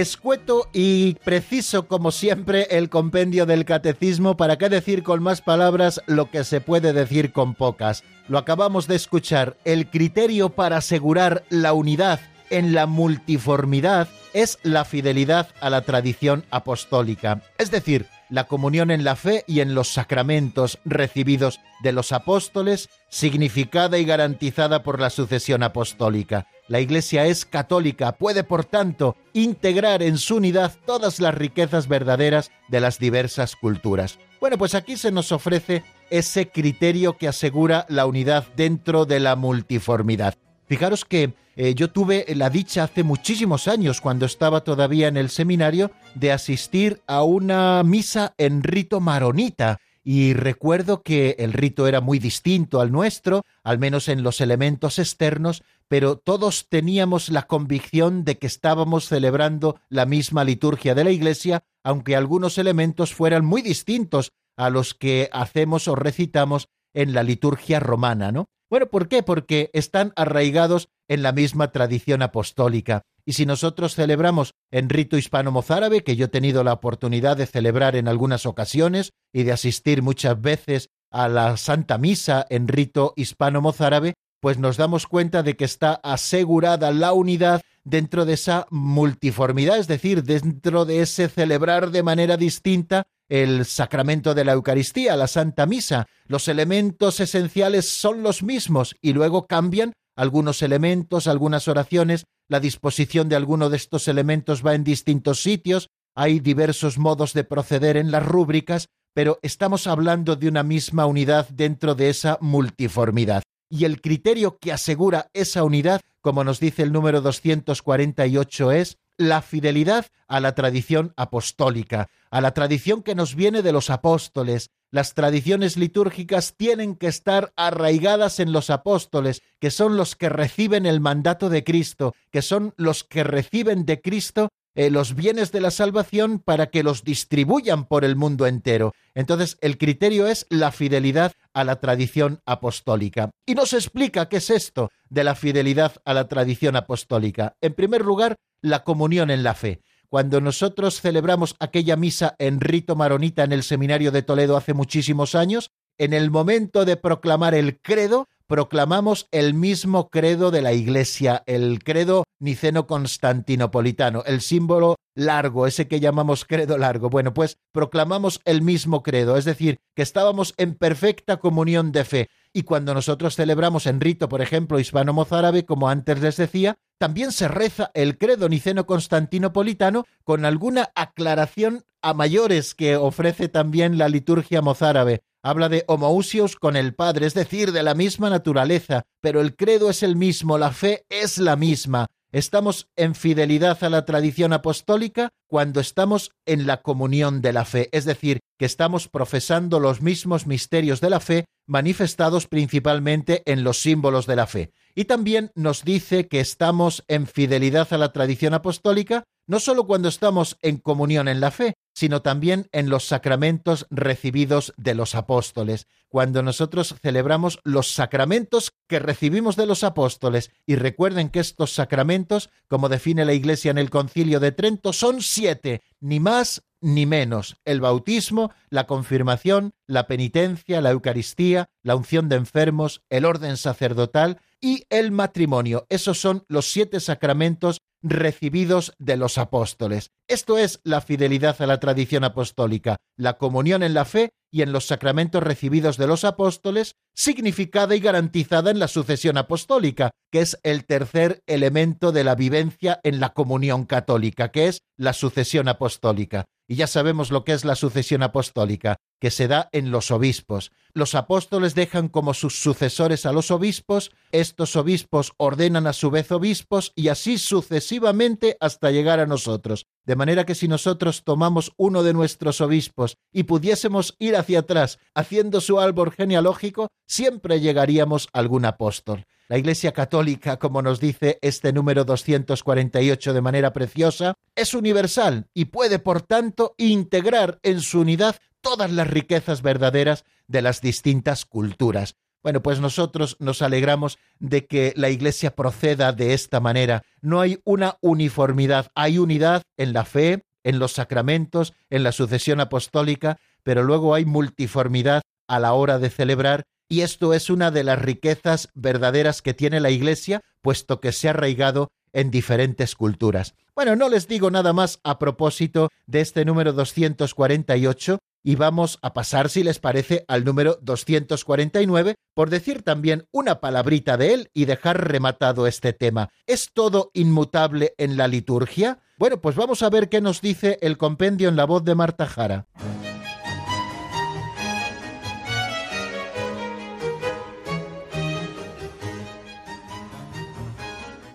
escueto y preciso como siempre el compendio del catecismo. Para qué decir con más palabras lo que se puede decir con pocas. Lo acabamos de escuchar, el criterio para asegurar la unidad en la multiformidad es la fidelidad a la tradición apostólica, es decir, la comunión en la fe y en los sacramentos recibidos de los apóstoles, significada y garantizada por la sucesión apostólica. La Iglesia es católica, puede por tanto integrar en su unidad todas las riquezas verdaderas de las diversas culturas. Bueno, pues aquí se nos ofrece ese criterio que asegura la unidad dentro de la multiformidad. Fijaros que eh, yo tuve la dicha hace muchísimos años, cuando estaba todavía en el seminario, de asistir a una misa en rito maronita. Y recuerdo que el rito era muy distinto al nuestro, al menos en los elementos externos, pero todos teníamos la convicción de que estábamos celebrando la misma liturgia de la Iglesia, aunque algunos elementos fueran muy distintos a los que hacemos o recitamos en la liturgia romana, ¿no? Bueno, ¿por qué? Porque están arraigados en la misma tradición apostólica. Y si nosotros celebramos en rito hispano-mozárabe, que yo he tenido la oportunidad de celebrar en algunas ocasiones y de asistir muchas veces a la Santa Misa en rito hispano-mozárabe, pues nos damos cuenta de que está asegurada la unidad dentro de esa multiformidad, es decir, dentro de ese celebrar de manera distinta el sacramento de la Eucaristía, la Santa Misa. Los elementos esenciales son los mismos y luego cambian algunos elementos, algunas oraciones, la disposición de alguno de estos elementos va en distintos sitios, hay diversos modos de proceder en las rúbricas, pero estamos hablando de una misma unidad dentro de esa multiformidad. Y el criterio que asegura esa unidad, como nos dice el número 248, es la fidelidad a la tradición apostólica, a la tradición que nos viene de los apóstoles. Las tradiciones litúrgicas tienen que estar arraigadas en los apóstoles, que son los que reciben el mandato de Cristo, que son los que reciben de Cristo eh, los bienes de la salvación para que los distribuyan por el mundo entero. Entonces, el criterio es la fidelidad a la tradición apostólica. Y nos explica qué es esto de la fidelidad a la tradición apostólica. En primer lugar, la comunión en la fe. Cuando nosotros celebramos aquella misa en rito maronita en el seminario de Toledo hace muchísimos años, en el momento de proclamar el credo, proclamamos el mismo credo de la Iglesia, el credo niceno-constantinopolitano, el símbolo largo, ese que llamamos credo largo. Bueno, pues proclamamos el mismo credo, es decir, que estábamos en perfecta comunión de fe. Y cuando nosotros celebramos en rito, por ejemplo, hispano-mozárabe, como antes les decía, también se reza el credo niceno-constantinopolitano con alguna aclaración a mayores que ofrece también la liturgia mozárabe. Habla de homoousios con el Padre, es decir, de la misma naturaleza, pero el credo es el mismo, la fe es la misma. Estamos en fidelidad a la tradición apostólica cuando estamos en la comunión de la fe, es decir, que estamos profesando los mismos misterios de la fe manifestados principalmente en los símbolos de la fe. Y también nos dice que estamos en fidelidad a la tradición apostólica no solo cuando estamos en comunión en la fe, sino también en los sacramentos recibidos de los apóstoles. Cuando nosotros celebramos los sacramentos que recibimos de los apóstoles, y recuerden que estos sacramentos, como define la Iglesia en el concilio de Trento, son siete, ni más ni menos. El bautismo, la confirmación, la penitencia, la Eucaristía, la unción de enfermos, el orden sacerdotal y el matrimonio. Esos son los siete sacramentos recibidos de los apóstoles. Esto es la fidelidad a la tradición apostólica, la comunión en la fe y en los sacramentos recibidos de los apóstoles, significada y garantizada en la sucesión apostólica, que es el tercer elemento de la vivencia en la comunión católica, que es la sucesión apostólica. Y ya sabemos lo que es la sucesión apostólica, que se da en los obispos. Los apóstoles dejan como sus sucesores a los obispos, estos obispos ordenan a su vez obispos y así sucesivamente hasta llegar a nosotros. De manera que si nosotros tomamos uno de nuestros obispos y pudiésemos ir hacia atrás haciendo su árbol genealógico, siempre llegaríamos a algún apóstol. La Iglesia Católica, como nos dice este número 248 de manera preciosa, es universal y puede, por tanto, integrar en su unidad todas las riquezas verdaderas de las distintas culturas. Bueno, pues nosotros nos alegramos de que la Iglesia proceda de esta manera. No hay una uniformidad, hay unidad en la fe, en los sacramentos, en la sucesión apostólica, pero luego hay multiformidad a la hora de celebrar y esto es una de las riquezas verdaderas que tiene la Iglesia, puesto que se ha arraigado en diferentes culturas. Bueno, no les digo nada más a propósito de este número 248 y vamos a pasar, si les parece, al número 249 por decir también una palabrita de él y dejar rematado este tema. ¿Es todo inmutable en la liturgia? Bueno, pues vamos a ver qué nos dice el compendio en la voz de Marta Jara.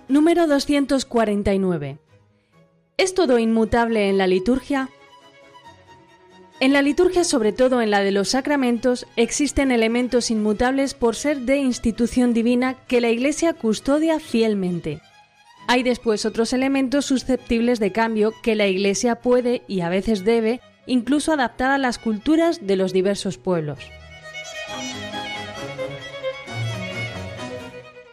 Número 249. ¿Es todo inmutable en la liturgia? En la liturgia, sobre todo en la de los sacramentos, existen elementos inmutables por ser de institución divina que la Iglesia custodia fielmente. Hay después otros elementos susceptibles de cambio que la Iglesia puede y a veces debe incluso adaptar a las culturas de los diversos pueblos.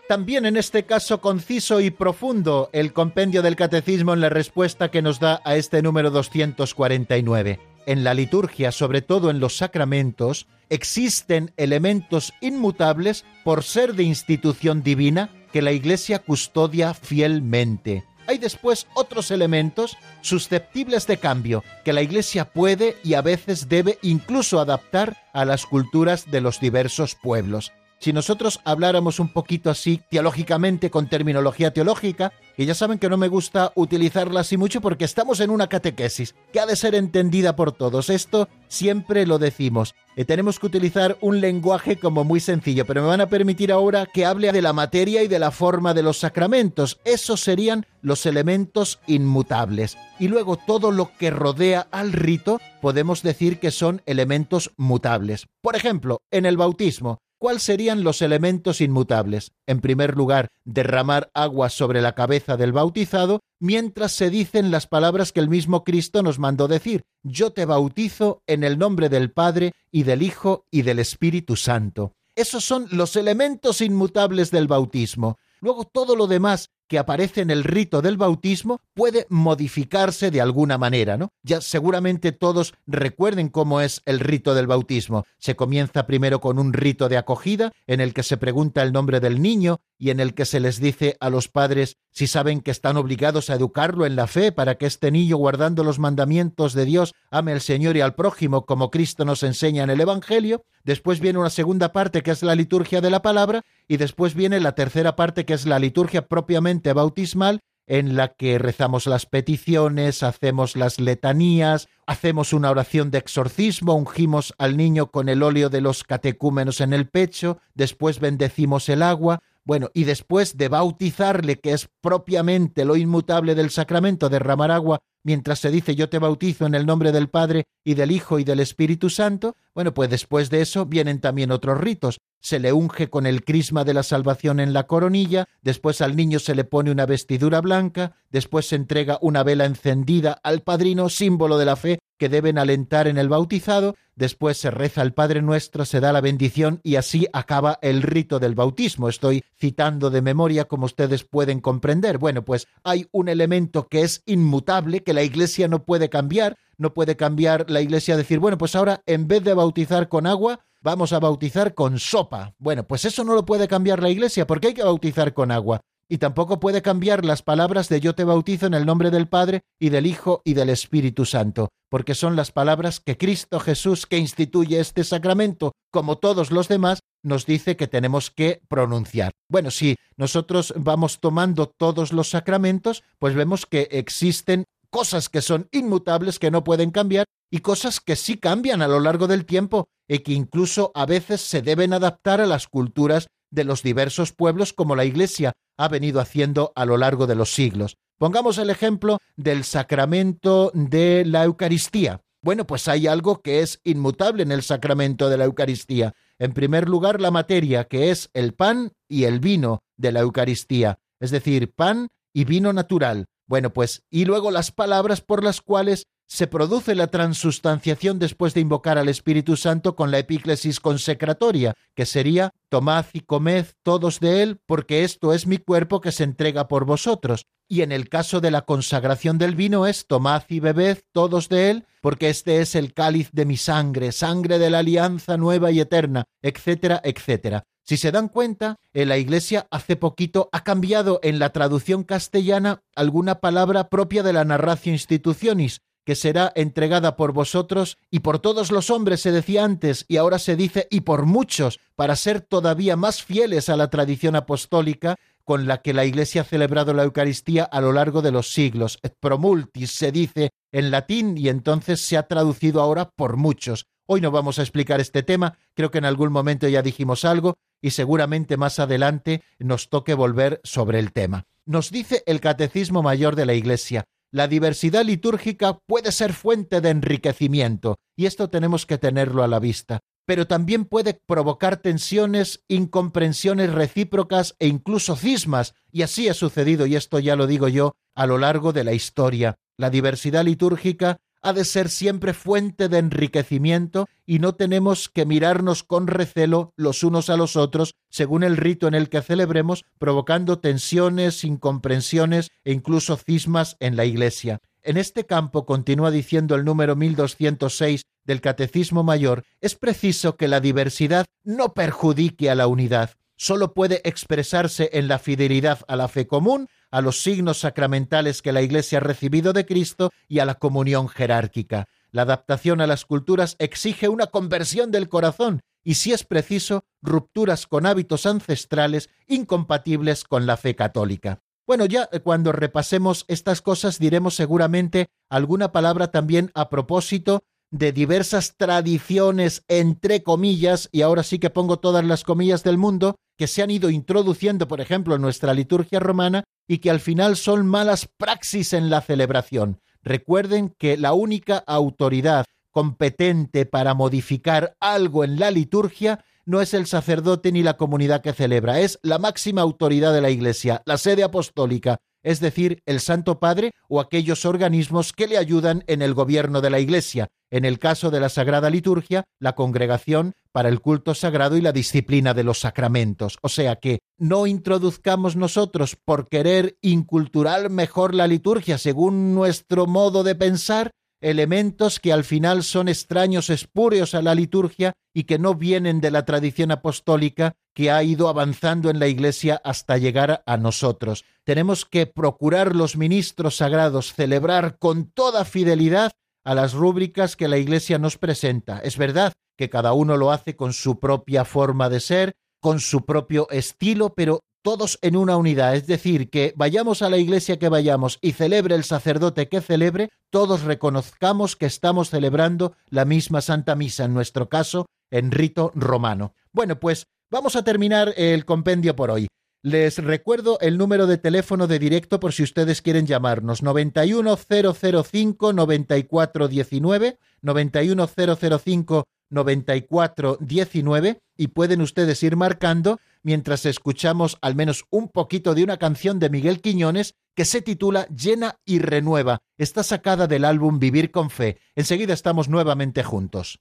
También en este caso conciso y profundo el compendio del catecismo en la respuesta que nos da a este número 249 en la liturgia, sobre todo en los sacramentos, existen elementos inmutables por ser de institución divina que la Iglesia custodia fielmente. Hay después otros elementos susceptibles de cambio que la Iglesia puede y a veces debe incluso adaptar a las culturas de los diversos pueblos. Si nosotros habláramos un poquito así teológicamente con terminología teológica, y ya saben que no me gusta utilizarla así mucho porque estamos en una catequesis que ha de ser entendida por todos. Esto siempre lo decimos. Eh, tenemos que utilizar un lenguaje como muy sencillo, pero me van a permitir ahora que hable de la materia y de la forma de los sacramentos. Esos serían los elementos inmutables. Y luego todo lo que rodea al rito podemos decir que son elementos mutables. Por ejemplo, en el bautismo, ¿Cuáles serían los elementos inmutables? En primer lugar, derramar agua sobre la cabeza del bautizado, mientras se dicen las palabras que el mismo Cristo nos mandó decir, yo te bautizo en el nombre del Padre y del Hijo y del Espíritu Santo. Esos son los elementos inmutables del bautismo. Luego todo lo demás que aparece en el rito del bautismo puede modificarse de alguna manera, ¿no? Ya seguramente todos recuerden cómo es el rito del bautismo. Se comienza primero con un rito de acogida en el que se pregunta el nombre del niño y en el que se les dice a los padres si saben que están obligados a educarlo en la fe para que este niño, guardando los mandamientos de Dios, ame al Señor y al prójimo como Cristo nos enseña en el Evangelio. Después viene una segunda parte que es la liturgia de la palabra y después viene la tercera parte que es la liturgia propiamente bautismal en la que rezamos las peticiones, hacemos las letanías, hacemos una oración de exorcismo, ungimos al niño con el óleo de los catecúmenos en el pecho, después bendecimos el agua, bueno, y después de bautizarle, que es propiamente lo inmutable del sacramento, derramar agua mientras se dice yo te bautizo en el nombre del Padre y del Hijo y del Espíritu Santo, bueno, pues después de eso vienen también otros ritos. Se le unge con el crisma de la salvación en la coronilla, después al niño se le pone una vestidura blanca, después se entrega una vela encendida al padrino, símbolo de la fe que deben alentar en el bautizado, después se reza el Padre Nuestro, se da la bendición y así acaba el rito del bautismo. Estoy citando de memoria como ustedes pueden comprender. Bueno, pues hay un elemento que es inmutable, que la Iglesia no puede cambiar, no puede cambiar la Iglesia decir, bueno, pues ahora en vez de bautizar con agua, vamos a bautizar con sopa. Bueno, pues eso no lo puede cambiar la Iglesia, porque hay que bautizar con agua y tampoco puede cambiar las palabras de yo te bautizo en el nombre del Padre y del Hijo y del Espíritu Santo, porque son las palabras que Cristo Jesús, que instituye este sacramento, como todos los demás, nos dice que tenemos que pronunciar. Bueno, si nosotros vamos tomando todos los sacramentos, pues vemos que existen cosas que son inmutables, que no pueden cambiar, y cosas que sí cambian a lo largo del tiempo y que incluso a veces se deben adaptar a las culturas de los diversos pueblos como la Iglesia ha venido haciendo a lo largo de los siglos. Pongamos el ejemplo del sacramento de la Eucaristía. Bueno, pues hay algo que es inmutable en el sacramento de la Eucaristía. En primer lugar, la materia, que es el pan y el vino de la Eucaristía, es decir, pan y vino natural. Bueno, pues, y luego las palabras por las cuales se produce la transustanciación después de invocar al Espíritu Santo con la epíclesis consecratoria, que sería tomad y comed todos de él, porque esto es mi cuerpo que se entrega por vosotros. Y en el caso de la consagración del vino es tomad y bebed todos de él, porque este es el cáliz de mi sangre, sangre de la alianza nueva y eterna, etcétera, etcétera. Si se dan cuenta, en la Iglesia hace poquito ha cambiado en la traducción castellana alguna palabra propia de la narratio institutionis, que será entregada por vosotros y por todos los hombres, se decía antes, y ahora se dice y por muchos, para ser todavía más fieles a la tradición apostólica con la que la Iglesia ha celebrado la Eucaristía a lo largo de los siglos. Et promultis se dice en latín y entonces se ha traducido ahora por muchos. Hoy no vamos a explicar este tema, creo que en algún momento ya dijimos algo y seguramente más adelante nos toque volver sobre el tema. Nos dice el Catecismo Mayor de la Iglesia, la diversidad litúrgica puede ser fuente de enriquecimiento, y esto tenemos que tenerlo a la vista, pero también puede provocar tensiones, incomprensiones recíprocas e incluso cismas, y así ha sucedido, y esto ya lo digo yo, a lo largo de la historia. La diversidad litúrgica ha de ser siempre fuente de enriquecimiento y no tenemos que mirarnos con recelo los unos a los otros según el rito en el que celebremos, provocando tensiones, incomprensiones e incluso cismas en la Iglesia. En este campo, continúa diciendo el número 1206 del Catecismo Mayor, es preciso que la diversidad no perjudique a la unidad. Solo puede expresarse en la fidelidad a la fe común a los signos sacramentales que la Iglesia ha recibido de Cristo y a la comunión jerárquica. La adaptación a las culturas exige una conversión del corazón y, si es preciso, rupturas con hábitos ancestrales incompatibles con la fe católica. Bueno, ya eh, cuando repasemos estas cosas diremos seguramente alguna palabra también a propósito de diversas tradiciones, entre comillas, y ahora sí que pongo todas las comillas del mundo, que se han ido introduciendo, por ejemplo, en nuestra liturgia romana y que al final son malas praxis en la celebración. Recuerden que la única autoridad competente para modificar algo en la liturgia no es el sacerdote ni la comunidad que celebra, es la máxima autoridad de la Iglesia, la sede apostólica, es decir, el Santo Padre o aquellos organismos que le ayudan en el gobierno de la Iglesia, en el caso de la Sagrada Liturgia, la Congregación para el Culto Sagrado y la disciplina de los sacramentos. O sea que no introduzcamos nosotros por querer inculturar mejor la liturgia según nuestro modo de pensar, elementos que al final son extraños, espúreos a la liturgia y que no vienen de la tradición apostólica que ha ido avanzando en la Iglesia hasta llegar a nosotros. Tenemos que procurar los ministros sagrados celebrar con toda fidelidad a las rúbricas que la Iglesia nos presenta. Es verdad que cada uno lo hace con su propia forma de ser, con su propio estilo, pero todos en una unidad, es decir, que vayamos a la iglesia que vayamos y celebre el sacerdote que celebre, todos reconozcamos que estamos celebrando la misma Santa Misa, en nuestro caso, en rito romano. Bueno, pues vamos a terminar el compendio por hoy. Les recuerdo el número de teléfono de directo por si ustedes quieren llamarnos 91005 9419 91005 9419 y pueden ustedes ir marcando mientras escuchamos al menos un poquito de una canción de Miguel Quiñones que se titula Llena y Renueva. Está sacada del álbum Vivir con Fe. Enseguida estamos nuevamente juntos.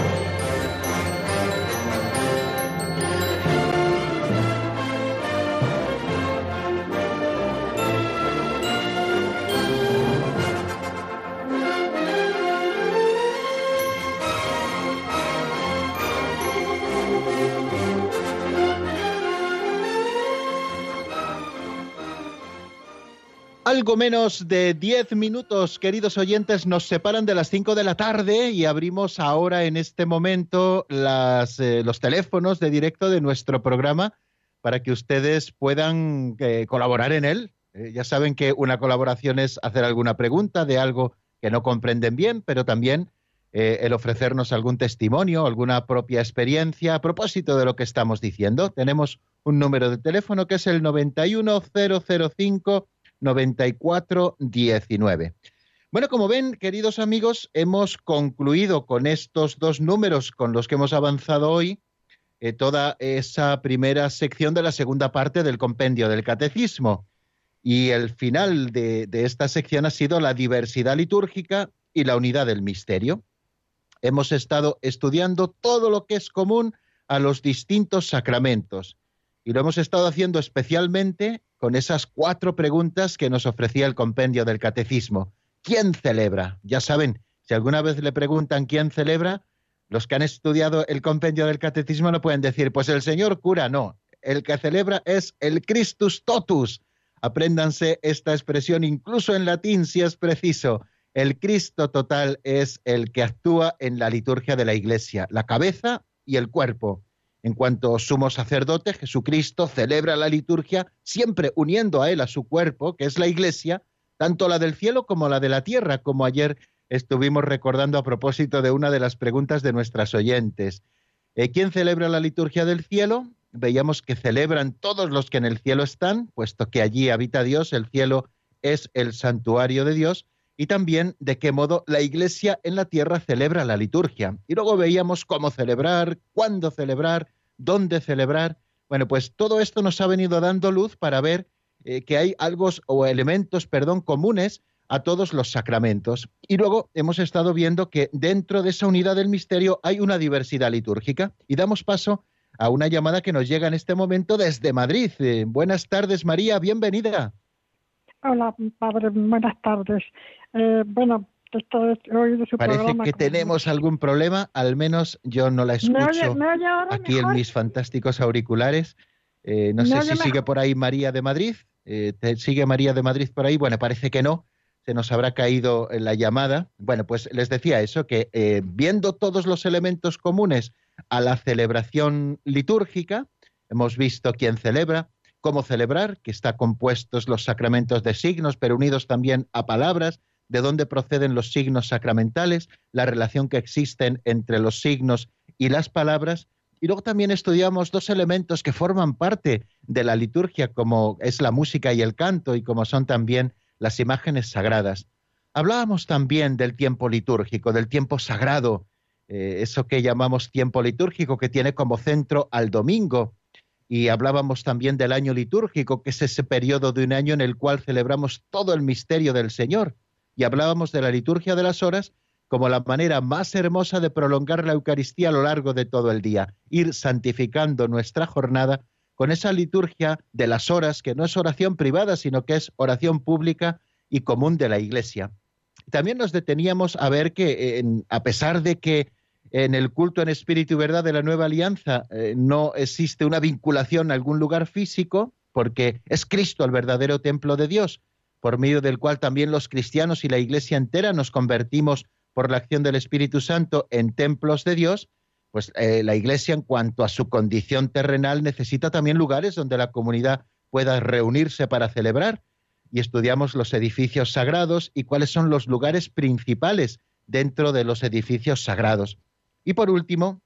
Algo menos de 10 minutos, queridos oyentes, nos separan de las 5 de la tarde y abrimos ahora en este momento las, eh, los teléfonos de directo de nuestro programa para que ustedes puedan eh, colaborar en él. Eh, ya saben que una colaboración es hacer alguna pregunta de algo que no comprenden bien, pero también eh, el ofrecernos algún testimonio, alguna propia experiencia a propósito de lo que estamos diciendo. Tenemos un número de teléfono que es el 91005-9419. Bueno, como ven, queridos amigos, hemos concluido con estos dos números con los que hemos avanzado hoy eh, toda esa primera sección de la segunda parte del compendio del catecismo. Y el final de, de esta sección ha sido la diversidad litúrgica y la unidad del misterio hemos estado estudiando todo lo que es común a los distintos sacramentos. Y lo hemos estado haciendo especialmente con esas cuatro preguntas que nos ofrecía el compendio del catecismo. ¿Quién celebra? Ya saben, si alguna vez le preguntan quién celebra, los que han estudiado el compendio del catecismo no pueden decir, pues el señor cura, no. El que celebra es el Christus totus. Apréndanse esta expresión incluso en latín si es preciso. El Cristo total es el que actúa en la liturgia de la Iglesia, la cabeza y el cuerpo. En cuanto sumo sacerdote, Jesucristo celebra la liturgia siempre uniendo a él a su cuerpo, que es la Iglesia, tanto la del cielo como la de la tierra, como ayer estuvimos recordando a propósito de una de las preguntas de nuestras oyentes. Eh, ¿Quién celebra la liturgia del cielo? Veíamos que celebran todos los que en el cielo están, puesto que allí habita Dios, el cielo es el santuario de Dios, y también de qué modo la Iglesia en la tierra celebra la liturgia. Y luego veíamos cómo celebrar, cuándo celebrar, dónde celebrar. Bueno, pues todo esto nos ha venido dando luz para ver eh, que hay algo o elementos, perdón, comunes a todos los sacramentos. Y luego hemos estado viendo que dentro de esa unidad del misterio hay una diversidad litúrgica. Y damos paso a una llamada que nos llega en este momento desde Madrid. Eh, buenas tardes, María, bienvenida. Hola, padre, buenas tardes. Eh, bueno, Parece que tenemos algún problema, al menos yo no la escucho aquí en mis fantásticos auriculares. Eh, no sé si sigue por ahí María de Madrid. Eh, ¿Sigue María de Madrid por ahí? Bueno, parece que no. Se nos habrá caído la llamada. Bueno, pues les decía eso, que eh, viendo todos los elementos comunes a la celebración litúrgica, hemos visto quién celebra, cómo celebrar, que está compuestos los sacramentos de signos, pero unidos también a palabras, de dónde proceden los signos sacramentales, la relación que existen entre los signos y las palabras. Y luego también estudiamos dos elementos que forman parte de la liturgia, como es la música y el canto, y como son también las imágenes sagradas. Hablábamos también del tiempo litúrgico, del tiempo sagrado, eh, eso que llamamos tiempo litúrgico, que tiene como centro al domingo. Y hablábamos también del año litúrgico, que es ese periodo de un año en el cual celebramos todo el misterio del Señor y hablábamos de la liturgia de las horas como la manera más hermosa de prolongar la Eucaristía a lo largo de todo el día, ir santificando nuestra jornada con esa liturgia de las horas, que no es oración privada, sino que es oración pública y común de la Iglesia. También nos deteníamos a ver que, a pesar de que en el culto en espíritu y verdad de la nueva alianza eh, no existe una vinculación a algún lugar físico, porque es Cristo el verdadero templo de Dios, por medio del cual también los cristianos y la Iglesia entera nos convertimos por la acción del Espíritu Santo en templos de Dios, pues eh, la Iglesia en cuanto a su condición terrenal necesita también lugares donde la comunidad pueda reunirse para celebrar y estudiamos los edificios sagrados y cuáles son los lugares principales dentro de los edificios sagrados. Y por último,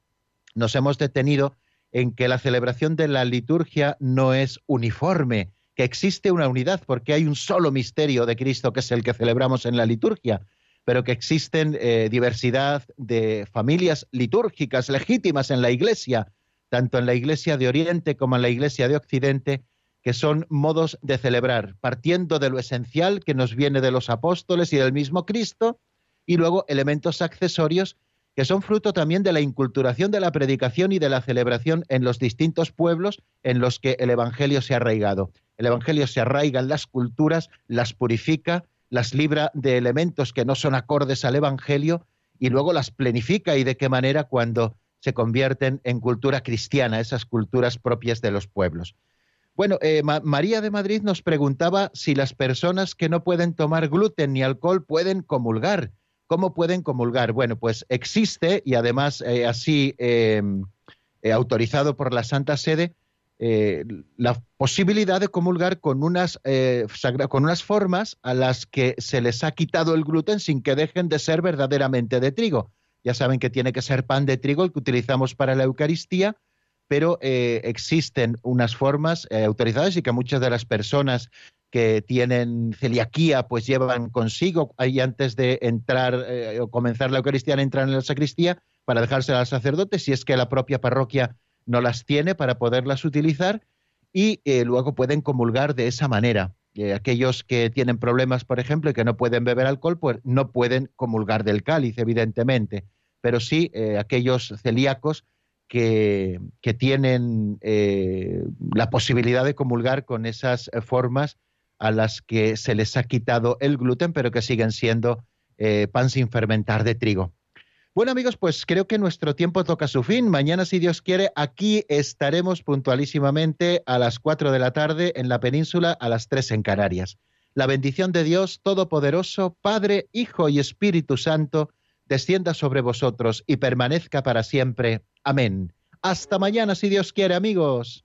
nos hemos detenido en que la celebración de la liturgia no es uniforme, que existe una unidad porque hay un solo misterio de Cristo que es el que celebramos en la liturgia, pero que existen eh, diversidad de familias litúrgicas legítimas en la Iglesia, tanto en la Iglesia de Oriente como en la Iglesia de Occidente, que son modos de celebrar, partiendo de lo esencial que nos viene de los apóstoles y del mismo Cristo, y luego elementos accesorios que son fruto también de la inculturación de la predicación y de la celebración en los distintos pueblos en los que el Evangelio se ha arraigado. El Evangelio se arraiga en las culturas, las purifica, las libra de elementos que no son acordes al Evangelio y luego las plenifica y de qué manera cuando se convierten en cultura cristiana, esas culturas propias de los pueblos. Bueno, eh, María de Madrid nos preguntaba si las personas que no pueden tomar gluten ni alcohol pueden comulgar. ¿Cómo pueden comulgar? Bueno, pues existe, y además eh, así eh, autorizado por la Santa Sede, eh, la posibilidad de comulgar con unas, eh, con unas formas a las que se les ha quitado el gluten sin que dejen de ser verdaderamente de trigo. ya saben que tiene que ser pan de trigo el que utilizamos para la Eucaristía, pero eh, existen unas formas autorizadas y que muchas de las personas que tienen celiaquía pues llevan consigo ahí antes de entrar o comenzar la Eucaristía, entrar en la sacristía para dejársela al sacerdote si es que la propia parroquia no las tiene para poderlas utilizar y luego pueden comulgar de esa manera. aquellos que tienen problemas, por ejemplo, y que no pueden beber alcohol, pues no pueden comulgar del cáliz, evidentemente, pero sí aquellos celíacos que, tienen eh, la posibilidad de comulgar con esas eh, formas a las que se les ha quitado el gluten, pero que siguen siendo eh, pan sin fermentar de trigo. Bueno amigos, pues creo que nuestro tiempo toca su fin. Mañana, si Dios quiere, aquí estaremos puntualísimamente a las 4 de la tarde en la península, a las 3 en Canarias. La bendición de Dios Todopoderoso, Padre, Hijo y Espíritu Santo, descienda sobre vosotros y permanezca para siempre. Amén. Hasta mañana, si Dios quiere, amigos.